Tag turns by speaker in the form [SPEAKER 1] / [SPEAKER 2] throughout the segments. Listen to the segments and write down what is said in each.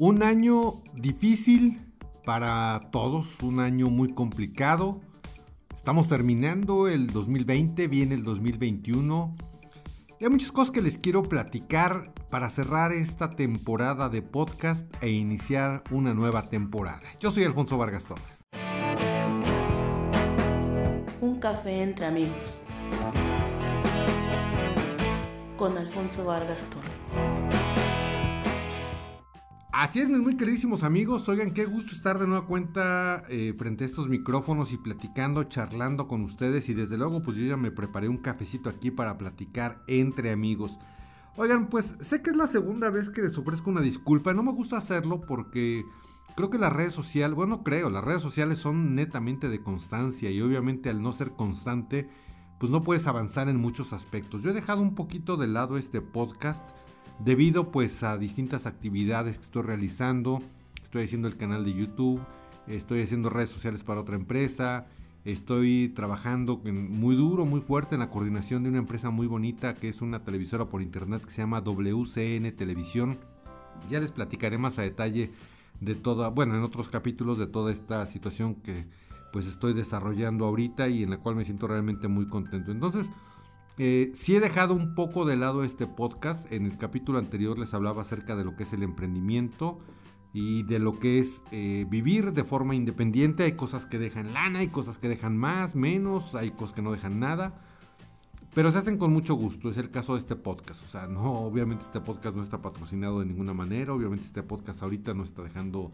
[SPEAKER 1] Un año difícil para todos, un año muy complicado. Estamos terminando el 2020, viene el 2021. Y hay muchas cosas que les quiero platicar para cerrar esta temporada de podcast e iniciar una nueva temporada. Yo soy Alfonso Vargas Torres.
[SPEAKER 2] Un café entre amigos. Con Alfonso Vargas Torres.
[SPEAKER 1] Así es, mis muy queridísimos amigos. Oigan, qué gusto estar de nueva cuenta eh, frente a estos micrófonos y platicando, charlando con ustedes. Y desde luego, pues yo ya me preparé un cafecito aquí para platicar entre amigos. Oigan, pues sé que es la segunda vez que les ofrezco una disculpa. No me gusta hacerlo porque creo que las redes sociales, bueno, creo, las redes sociales son netamente de constancia y obviamente al no ser constante, pues no puedes avanzar en muchos aspectos. Yo he dejado un poquito de lado este podcast debido pues a distintas actividades que estoy realizando. Estoy haciendo el canal de YouTube, estoy haciendo redes sociales para otra empresa, estoy trabajando muy duro, muy fuerte en la coordinación de una empresa muy bonita que es una televisora por internet que se llama WCN Televisión. Ya les platicaré más a detalle de toda, bueno, en otros capítulos de toda esta situación que pues estoy desarrollando ahorita y en la cual me siento realmente muy contento. Entonces, eh, si he dejado un poco de lado este podcast. En el capítulo anterior les hablaba acerca de lo que es el emprendimiento y de lo que es eh, vivir de forma independiente. Hay cosas que dejan lana, hay cosas que dejan más, menos, hay cosas que no dejan nada. Pero se hacen con mucho gusto, es el caso de este podcast. O sea, no, obviamente este podcast no está patrocinado de ninguna manera, obviamente este podcast ahorita no está dejando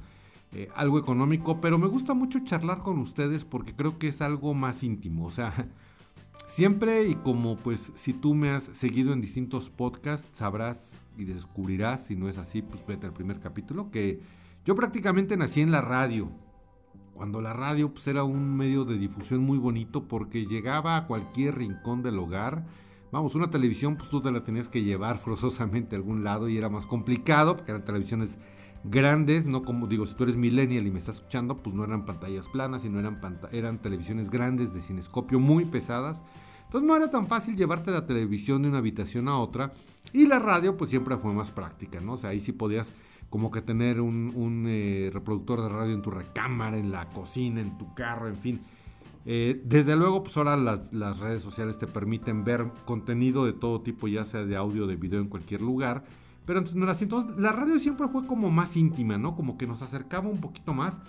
[SPEAKER 1] eh, algo económico, pero me gusta mucho charlar con ustedes porque creo que es algo más íntimo. O sea, Siempre y como pues si tú me has seguido en distintos podcasts, sabrás y descubrirás, si no es así, pues vete al primer capítulo, que yo prácticamente nací en la radio. Cuando la radio pues era un medio de difusión muy bonito porque llegaba a cualquier rincón del hogar. Vamos, una televisión pues tú te la tenías que llevar forzosamente a algún lado y era más complicado porque eran televisiones grandes, no como digo, si tú eres millennial y me estás escuchando, pues no eran pantallas planas, sino eran, eran televisiones grandes de cinescopio muy pesadas. Entonces no era tan fácil llevarte la televisión de una habitación a otra y la radio pues siempre fue más práctica, ¿no? O sea, ahí sí podías como que tener un, eh, reproductor de radio en tu recámara, en la cocina, en tu carro, en fin. Eh, desde luego, pues ahora las, las, redes sociales te permiten ver contenido de todo tipo, ya sea de audio, de video en cualquier lugar. Pero así. Entonces la radio siempre fue como más íntima, ¿no? Como que nos acercaba un poquito más.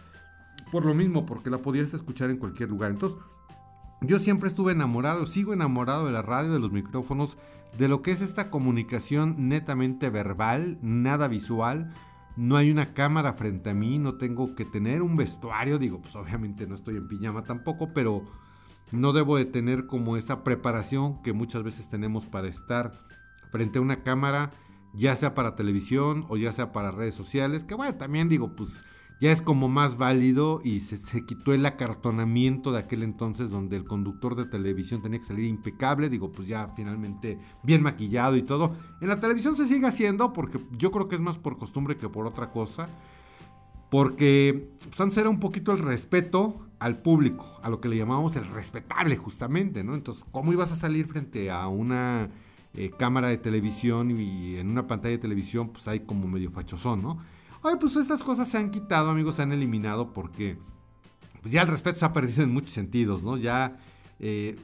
[SPEAKER 1] Por lo mismo, porque la podías escuchar en cualquier lugar. Entonces, yo siempre estuve enamorado, sigo enamorado de la radio, de los micrófonos, de lo que es esta comunicación netamente verbal, nada visual. No hay una cámara frente a mí, no tengo que tener un vestuario. Digo, pues obviamente no estoy en pijama tampoco, pero no debo de tener como esa preparación que muchas veces tenemos para estar frente a una cámara ya sea para televisión o ya sea para redes sociales, que bueno, también digo, pues ya es como más válido y se, quitó el acartonamiento de aquel entonces donde el conductor de televisión tenía que salir impecable, digo, pues ya finalmente bien maquillado y todo. En la televisión se sigue haciendo porque yo creo que es más por costumbre que por otra cosa. Porque pues, antes era un poquito el respeto al público, a lo que le llamamos el respetable justamente, ¿no? Entonces, ¿cómo ibas a salir frente a una eh, cámara de televisión y en una pantalla de televisión pues hay como medio fachosón, ¿no? Ay, pues estas cosas se han quitado, amigos, se han eliminado porque pues ya el respeto se ha perdido en muchos sentidos, ¿no? Ya, eh,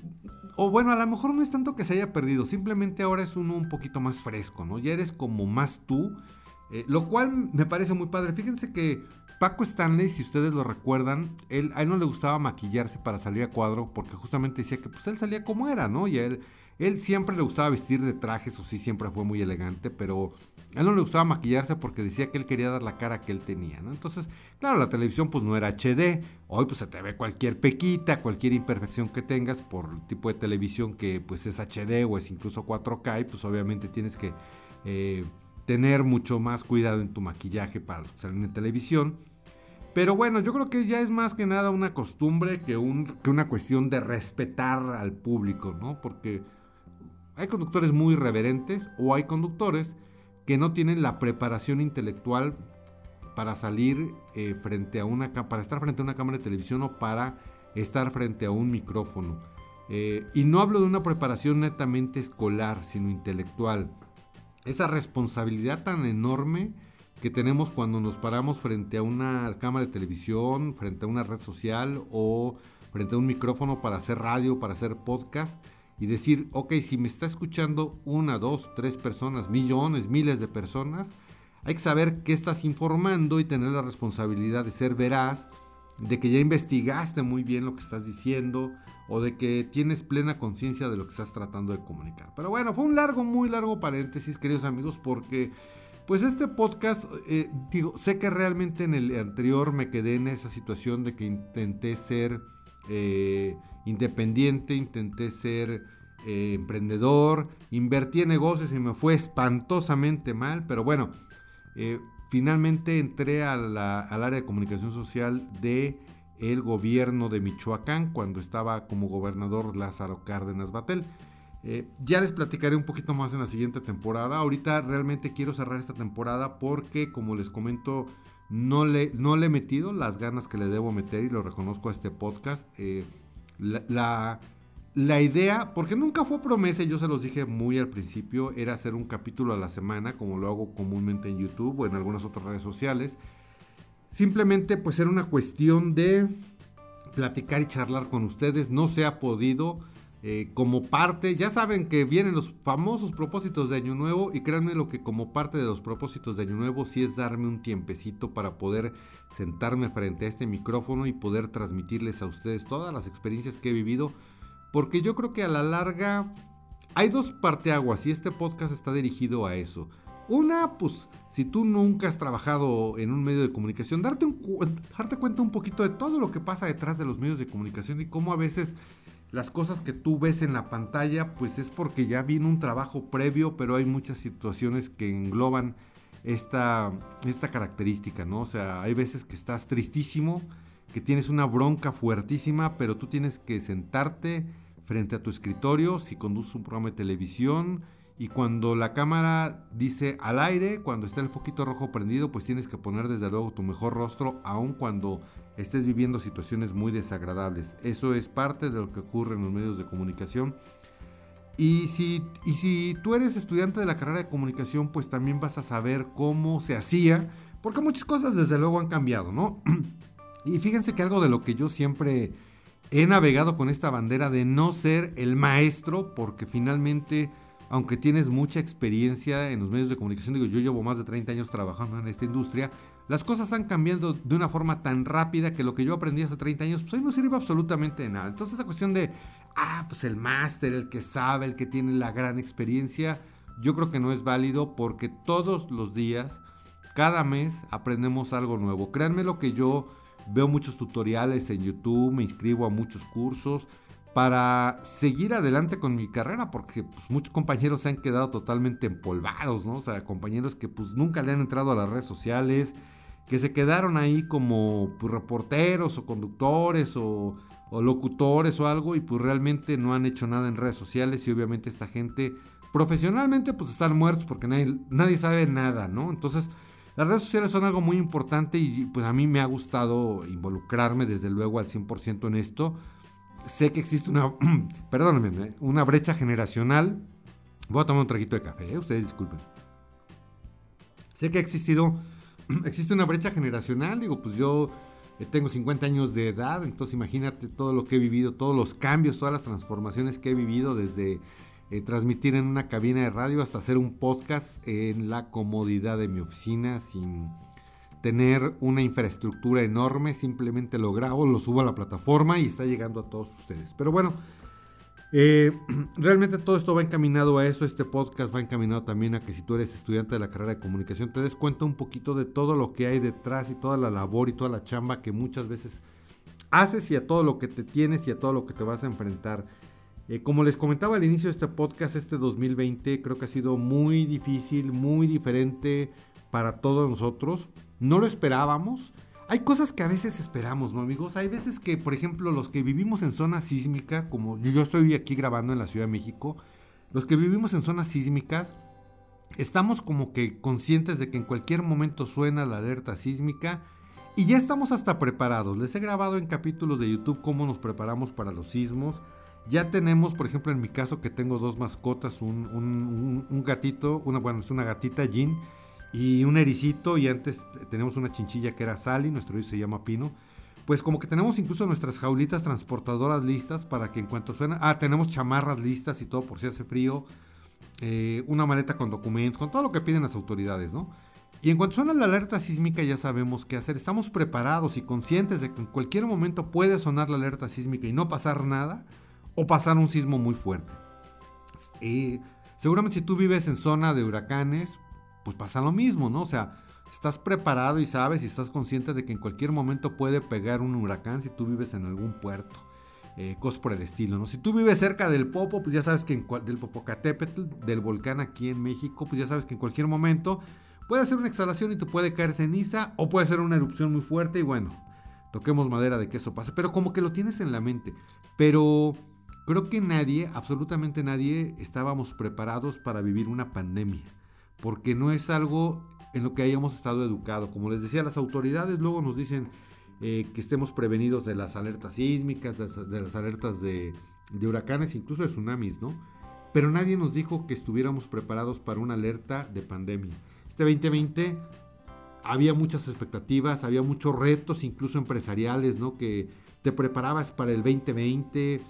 [SPEAKER 1] o bueno, a lo mejor no es tanto que se haya perdido, simplemente ahora es uno un poquito más fresco, ¿no? Ya eres como más tú, eh, lo cual me parece muy padre. Fíjense que Paco Stanley, si ustedes lo recuerdan, él, a él no le gustaba maquillarse para salir a cuadro porque justamente decía que pues él salía como era, ¿no? Y a él él siempre le gustaba vestir de trajes, o sí, siempre fue muy elegante, pero a él no le gustaba maquillarse porque decía que él quería dar la cara que él tenía, ¿no? Entonces, claro, la televisión pues no era HD, hoy pues se te ve cualquier pequita, cualquier imperfección que tengas por el tipo de televisión que pues es HD o es incluso 4K, y pues obviamente tienes que eh, tener mucho más cuidado en tu maquillaje para salir en televisión. Pero bueno, yo creo que ya es más que nada una costumbre que, un, que una cuestión de respetar al público, ¿no? Porque hay conductores muy reverentes o hay conductores que no tienen la preparación intelectual para salir eh, frente a una para estar frente a una cámara de televisión o para estar frente a un micrófono. Eh, y no hablo de una preparación netamente escolar, sino intelectual. Esa responsabilidad tan enorme que tenemos cuando nos paramos frente a una cámara de televisión, frente a una red social o frente a un micrófono para hacer radio, para hacer podcast y decir, ok, si me está escuchando una, dos, tres personas, millones, miles de personas, hay que saber qué estás informando y tener la responsabilidad de ser veraz, de que ya investigaste muy bien lo que estás diciendo o de que tienes plena conciencia de lo que estás tratando de comunicar. Pero bueno, fue un largo, muy largo paréntesis, queridos amigos, porque pues este podcast, eh, digo, sé que realmente en el anterior me quedé en esa situación de que intenté ser eh, independiente, intenté ser eh, emprendedor, invertí en negocios y me fue espantosamente mal, pero bueno, finalmente entré al área de comunicación social de el gobierno de Michoacán cuando estaba como gobernador Lázaro Cárdenas Batel. Eh, ya les platicaré un poquito más en la siguiente temporada. Ahorita realmente quiero cerrar esta temporada porque, como les comento, no le, no le he metido las ganas que le debo meter y lo reconozco a este podcast. Eh, la, la, idea, porque nunca fue promesa, yo se los dije muy al principio, era hacer un capítulo a la semana, como lo hago comúnmente en YouTube o en algunas otras redes sociales. Simplemente pues era una cuestión de platicar y charlar con ustedes. No se ha podido eh, como parte, ya saben que vienen los famosos propósitos de Año Nuevo y créanme lo que como parte de los propósitos de Año Nuevo sí es darme un tiempecito para poder sentarme frente a este micrófono y poder transmitirles a ustedes todas las experiencias que he vivido, porque yo creo que a la larga hay dos parteaguas y este podcast está dirigido a eso. Una, pues si tú nunca has trabajado en un medio de comunicación, darte, darte cuenta un poquito de todo lo que pasa detrás de los medios de comunicación y cómo a veces las cosas que tú ves en la pantalla, pues es porque ya vino un trabajo previo, pero hay muchas situaciones que engloban esta, esta característica, ¿no? O sea, hay veces que estás tristísimo, que tienes una bronca fuertísima, pero tú tienes que sentarte frente a tu escritorio, si conduces un programa de televisión, y cuando la cámara dice al aire, cuando está el foquito rojo prendido, pues tienes que poner desde luego tu mejor rostro, aun cuando estés viviendo situaciones muy desagradables. Eso es parte de lo que ocurre en los medios de comunicación. Y si, y si tú eres estudiante de la carrera de comunicación, pues también vas a saber cómo se hacía, porque muchas cosas desde luego han cambiado, ¿no? y fíjense que algo de lo que yo siempre he navegado con esta bandera de no ser el maestro, porque finalmente, aunque tienes mucha experiencia en los medios de comunicación, digo, yo llevo más de 30 años trabajando en esta industria, las cosas han cambiado de una forma tan rápida que lo que yo aprendí hace 30 años, pues hoy no sirve absolutamente de nada. Entonces esa cuestión de, ah, pues el máster, el que sabe, el que tiene la gran experiencia, yo creo que no es válido porque todos los días, cada mes, aprendemos algo nuevo. Créanme lo que yo veo muchos tutoriales en YouTube, me inscribo a muchos cursos para seguir adelante con mi carrera, porque pues, muchos compañeros se han quedado totalmente empolvados, ¿no? O sea, compañeros que pues nunca le han entrado a las redes sociales, que se quedaron ahí como pues, reporteros o conductores o, locutores o algo y pues realmente no han hecho nada en redes sociales y obviamente esta gente profesionalmente pues están muertos porque nadie, nadie sabe nada, ¿no? Entonces las redes sociales son algo muy importante y pues a mí me ha gustado involucrarme desde luego al 100% en esto. Sé que existe una, perdónenme, ¿eh? una brecha generacional. Voy a tomar un traguito de café, ¿eh? ustedes disculpen. Sé que ha existido existe una brecha generacional, digo, pues yo eh, tengo 50 años de edad, entonces imagínate todo lo que he vivido, todos los cambios, todas las transformaciones que he vivido desde transmitir en una cabina de radio hasta hacer un podcast en la comodidad de mi oficina sin tener una infraestructura enorme, simplemente lo grabo, lo subo a la plataforma y está llegando a todos ustedes. Pero bueno, eh, realmente todo esto va encaminado a eso, este podcast va encaminado también a que si tú eres estudiante de la carrera de comunicación te des cuenta un poquito de todo lo que hay detrás y toda la labor y toda la chamba que muchas veces haces y a todo lo que te tienes y a todo lo que te vas a enfrentar. Eh, como les comentaba al inicio de este podcast, este 2020 creo que ha sido muy difícil, muy diferente para todos nosotros. No lo esperábamos. Hay cosas que a veces esperamos, ¿no, amigos? Hay veces que, por ejemplo, los que vivimos en zona sísmica, como yo estoy aquí grabando en la Ciudad de México, los que vivimos en zonas sísmicas, estamos como que conscientes de que en cualquier momento suena la alerta sísmica y ya estamos hasta preparados. Les he grabado en capítulos de YouTube cómo nos preparamos para los sismos. Ya tenemos, por ejemplo, en mi caso que tengo dos mascotas, un, gatito, una, bueno, es una gatita Jean y un ericito y antes tenemos una chinchilla que era Sally, nuestro hijo se llama Pino. Pues como que tenemos incluso nuestras jaulitas transportadoras listas para que en cuanto suena... Ah, tenemos chamarras listas y todo por si hace frío. Eh, una maleta con documentos, con todo lo que piden las autoridades, ¿no? Y en cuanto suena la alerta sísmica ya sabemos qué hacer. Estamos preparados y conscientes de que en cualquier momento puede sonar la alerta sísmica y no pasar nada o pasar un sismo muy fuerte. Y seguramente si tú vives en zona de huracanes, pues pasa lo mismo, ¿no? O sea, estás preparado y sabes y estás consciente de que en cualquier momento puede pegar un huracán si tú vives en algún puerto. Eh, cosas por el estilo, ¿no? Si tú vives cerca del Popo, pues ya sabes que en del Popocatépetl, del volcán aquí en México, pues ya sabes que en cualquier momento puede hacer una exhalación y te puede caer ceniza o puede ser una erupción muy fuerte y bueno, toquemos madera de que eso pase, pero como que lo tienes en la mente. Pero creo que nadie, absolutamente nadie, estábamos preparados para vivir una pandemia porque no es algo en lo que hayamos estado educados. Como les decía, las autoridades luego nos dicen eh, que estemos prevenidos de las alertas sísmicas, de, las alertas de, huracanes, incluso de tsunamis, ¿no? Pero nadie nos dijo que estuviéramos preparados para una alerta de pandemia. Este 2020 había muchas expectativas, había muchos retos, incluso empresariales, ¿no? Que te preparabas para el 2020,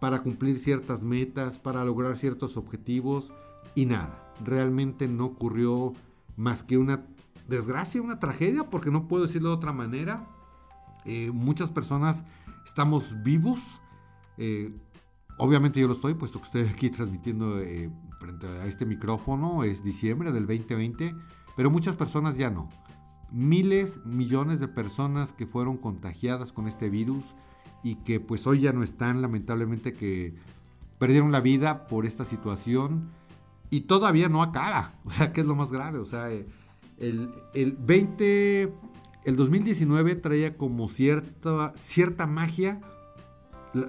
[SPEAKER 1] para cumplir ciertas metas, para lograr ciertos objetivos y nada realmente no ocurrió más que una desgracia, una tragedia, porque no puedo decirlo de otra manera. Eh, muchas personas estamos vivos. Eh, obviamente yo lo estoy, puesto que estoy aquí transmitiendo eh, frente a este micrófono. Es diciembre del 2020, pero muchas personas ya no. Miles, millones de personas que fueron contagiadas con este virus y que pues hoy ya no están, lamentablemente que perdieron la vida por esta situación y todavía no acaba. O sea, que es lo más grave. O sea, eh, el, el 20, el 2019 traía como cierta, cierta magia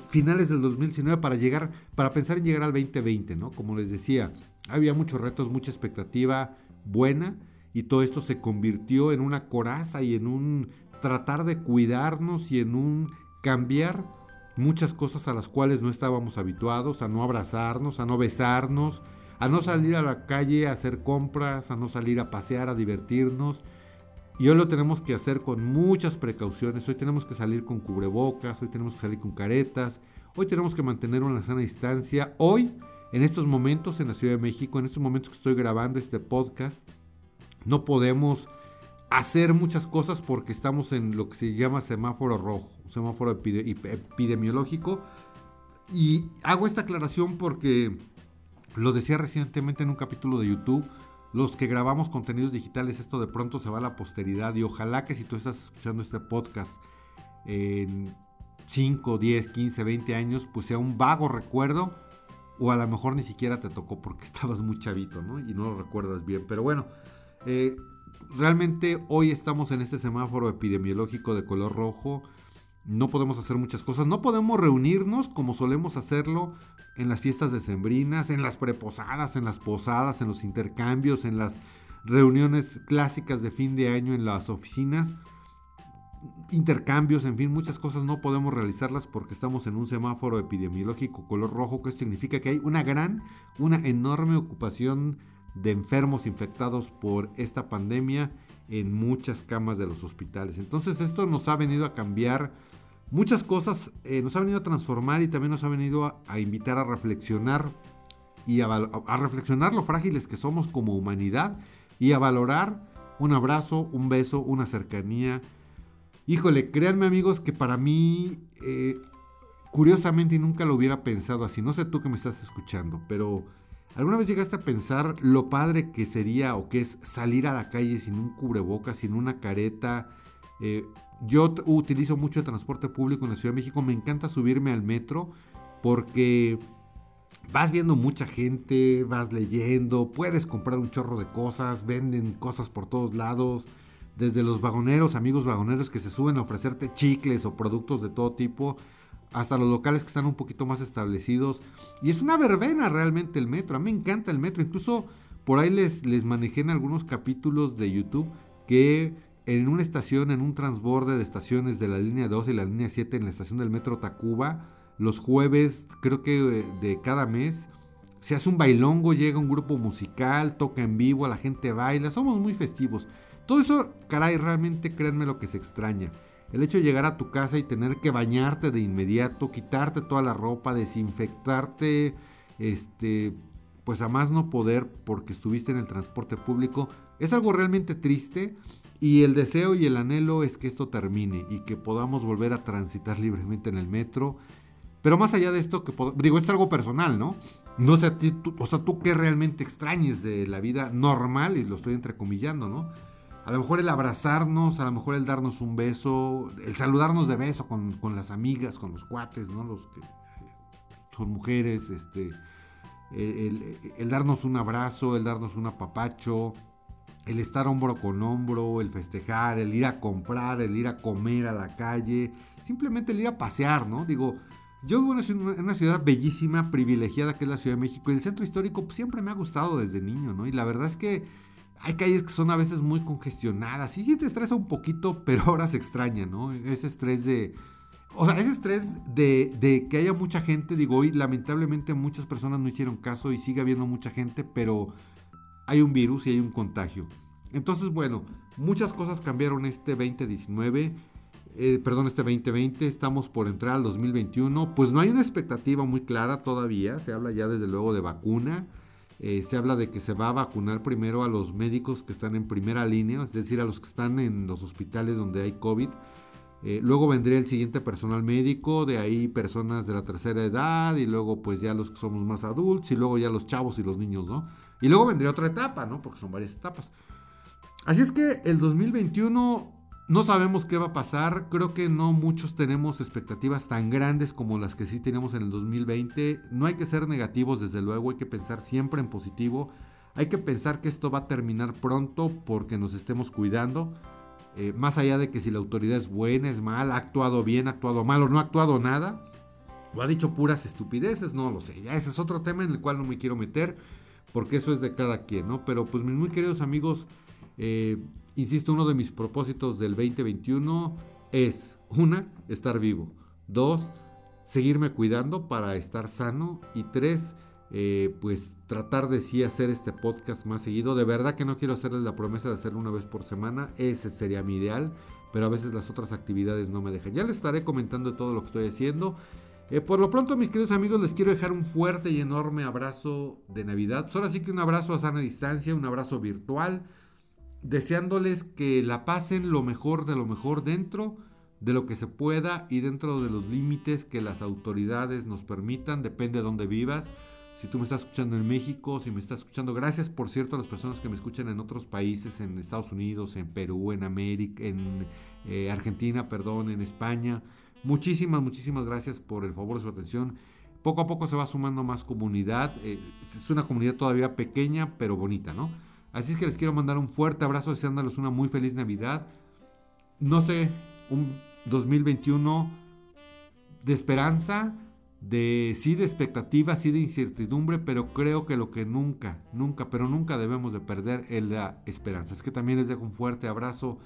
[SPEAKER 1] finales del 2019 para llegar, para pensar en llegar al 2020, ¿no? Como les decía, había muchos retos, mucha expectativa buena y todo esto se convirtió en una coraza y en un tratar de cuidarnos y en un cambiar muchas cosas a las cuales no estábamos habituados, a no abrazarnos, a no besarnos, a no salir a la calle a hacer compras, a no salir a pasear, a divertirnos. Y hoy lo tenemos que hacer con muchas precauciones. Hoy tenemos que salir con cubrebocas, hoy tenemos que salir con caretas, hoy tenemos que mantener una sana distancia. Hoy, en estos momentos en la Ciudad de México, en estos momentos que estoy grabando este podcast, no podemos hacer muchas cosas porque estamos en lo que se llama semáforo rojo, semáforo epidemiológico. Y hago esta aclaración porque lo decía recientemente en un capítulo de YouTube, los que grabamos contenidos digitales, esto de pronto se va a la posteridad y ojalá que si tú estás escuchando este podcast en 5, 10, 15, 20 años, pues sea un vago recuerdo o a lo mejor ni siquiera te tocó porque estabas muy chavito, ¿no? Y no lo recuerdas bien. Pero bueno, eh, realmente hoy estamos en este semáforo epidemiológico de color rojo. No podemos hacer muchas cosas. No podemos reunirnos como solemos hacerlo en las fiestas decembrinas, en las preposadas, en las posadas, en los intercambios, en las reuniones clásicas de fin de año en las oficinas, intercambios, en fin, muchas cosas no podemos realizarlas porque estamos en un semáforo epidemiológico color rojo, que esto significa que hay una gran, una enorme ocupación de enfermos infectados por esta pandemia en muchas camas de los hospitales. Entonces esto nos ha venido a cambiar muchas cosas eh, nos ha venido a transformar y también nos ha venido a, invitar a reflexionar y a, reflexionar lo frágiles que somos como humanidad y a valorar un abrazo, un beso, una cercanía. Híjole, créanme amigos que para mí, eh, curiosamente, y nunca lo hubiera pensado así, no sé tú que me estás escuchando, pero ¿alguna vez llegaste a pensar lo padre que sería o que es salir a la calle sin un cubrebocas, sin una careta? Eh, yo utilizo mucho el transporte público en la Ciudad de México. Me encanta subirme al metro porque vas viendo mucha gente, vas leyendo, puedes comprar un chorro de cosas, venden cosas por todos lados. Desde los vagoneros, amigos vagoneros que se suben a ofrecerte chicles o productos de todo tipo, hasta los locales que están un poquito más establecidos. Y es una verbena realmente el metro. A mí me encanta el metro. Incluso por ahí les, les manejé en algunos capítulos de YouTube que en una estación, en un transborde de estaciones de la línea 2 y la línea 7 en la estación del metro Tacuba, los jueves, creo que eh, de cada mes, se hace un bailongo, llega un grupo musical, toca en vivo, la gente baila, somos muy festivos. Todo eso, caray, realmente créanme lo que se extraña. El hecho de llegar a tu casa y tener que bañarte de inmediato, quitarte toda la ropa, desinfectarte, este, pues a más no poder porque estuviste en el transporte público, es algo realmente triste y el deseo y el anhelo es que esto termine y que podamos volver a transitar libremente en el metro. Pero más allá de esto, que digo, es algo personal, ¿no? No sé a ti, o sea, tú qué realmente extrañes de la vida normal, y lo estoy entrecomillando, ¿no? A lo mejor el abrazarnos, a lo mejor el darnos un beso, el saludarnos de beso con, las amigas, con los cuates, ¿no? Los que son mujeres, este, el, el, darnos un abrazo, el darnos un apapacho, el estar hombro con hombro, el festejar, el ir a comprar, el ir a comer a la calle, simplemente el ir a pasear, ¿no? Digo, yo vivo en una ciudad bellísima, privilegiada que es la Ciudad de México y el centro histórico pues, siempre me ha gustado desde niño, ¿no? Y la verdad es que hay calles que son a veces muy congestionadas. Y sí te estresa un poquito, pero ahora se extraña, ¿no? Ese estrés de... O sea, ese estrés de, que haya mucha gente, digo, hoy lamentablemente muchas personas no hicieron caso y sigue habiendo mucha gente, pero hay un virus y hay un contagio. Entonces, bueno, muchas cosas cambiaron este 2019, eh, perdón, este 2020, estamos por entrar al 2021, pues no hay una expectativa muy clara todavía, se habla ya desde luego de vacuna, eh, se habla de que se va a vacunar primero a los médicos que están en primera línea, es decir, a los que están en los hospitales donde hay COVID. Eh, luego vendría el siguiente personal médico, de ahí personas de la tercera edad y luego pues ya los que somos más adultos y luego ya los chavos y los niños, ¿no? Y luego vendría otra etapa, ¿no? Porque son varias etapas. Así es que el 2021 no sabemos qué va a pasar, creo que no muchos tenemos expectativas tan grandes como las que sí tenemos en el 2020. No hay que ser negativos, desde luego, hay que pensar siempre en positivo. Hay que pensar que esto va a terminar pronto porque nos estemos cuidando. Eh, más allá de que si la autoridad es buena, es mala, ha actuado bien, ha actuado mal o no ha actuado nada, o ha dicho puras estupideces, no lo sé. Ya ese es otro tema en el cual no me quiero meter porque eso es de cada quien, ¿no? Pero pues mis muy queridos amigos, eh, Insisto, uno de mis propósitos del 2021 es, una, estar vivo. Dos, seguirme cuidando para estar sano. Y tres, eh, pues tratar de sí hacer este podcast más seguido. De verdad que no quiero hacerles la promesa de hacerlo una vez por semana. Ese sería mi ideal. Pero a veces las otras actividades no me dejan. Ya les estaré comentando todo lo que estoy haciendo. Eh, por lo pronto, mis queridos amigos, les quiero dejar un fuerte y enorme abrazo de Navidad. Pues ahora sí que un abrazo a sana distancia, un abrazo virtual deseándoles que la pasen lo mejor de lo mejor dentro de lo que se pueda y dentro de los límites que las autoridades nos permitan, depende de dónde vivas. Si tú me estás escuchando en México, si me estás escuchando, gracias por cierto a las personas que me escuchan en otros países, en Estados Unidos, en Perú, en América, en eh, Argentina, perdón, en España. Muchísimas, muchísimas gracias por el favor de su atención. Poco a poco se va sumando más comunidad. Eh, es una comunidad todavía pequeña, pero bonita, ¿no? Así es que les quiero mandar un fuerte abrazo, deseándoles una muy feliz Navidad. No sé, un 2021 de esperanza, de sí de expectativa, sí de incertidumbre, pero creo que lo que nunca, nunca, pero nunca debemos de perder es la esperanza. Es que también les dejo un fuerte abrazo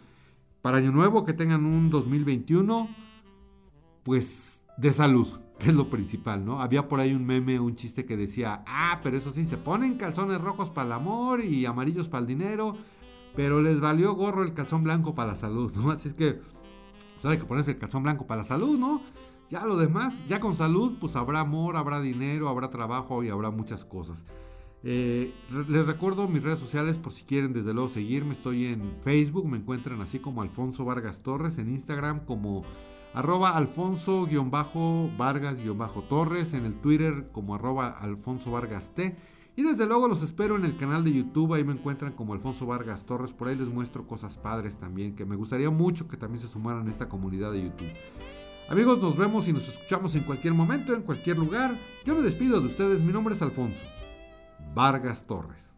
[SPEAKER 1] para Año Nuevo, que tengan un 2021, pues de salud, que es lo principal, ¿no? Había por ahí un meme, un chiste que decía, ah, pero eso sí, se ponen calzones rojos para el amor y amarillos para el dinero, pero les valió gorro el calzón blanco para la salud, ¿no? Así es que, pues hay que ponerse el calzón blanco para la salud, ¿no? Ya lo demás, ya con salud, pues habrá amor, habrá dinero, habrá trabajo y habrá muchas cosas. Eh, les recuerdo mis redes sociales por si quieren desde luego seguirme. Estoy en Facebook, me encuentran así como Alfonso Vargas Torres, en Instagram como arroba alfonso-vargas-torres, en el Twitter como arroba alfonso vargas t. Y desde luego los espero en el canal de YouTube, ahí me encuentran como Alfonso Vargas Torres, por ahí les muestro cosas padres también, que me gustaría mucho que también se sumaran a esta comunidad de YouTube. Amigos, nos vemos y nos escuchamos en cualquier momento, en cualquier lugar. Yo me despido de ustedes, mi nombre es Alfonso Vargas Torres.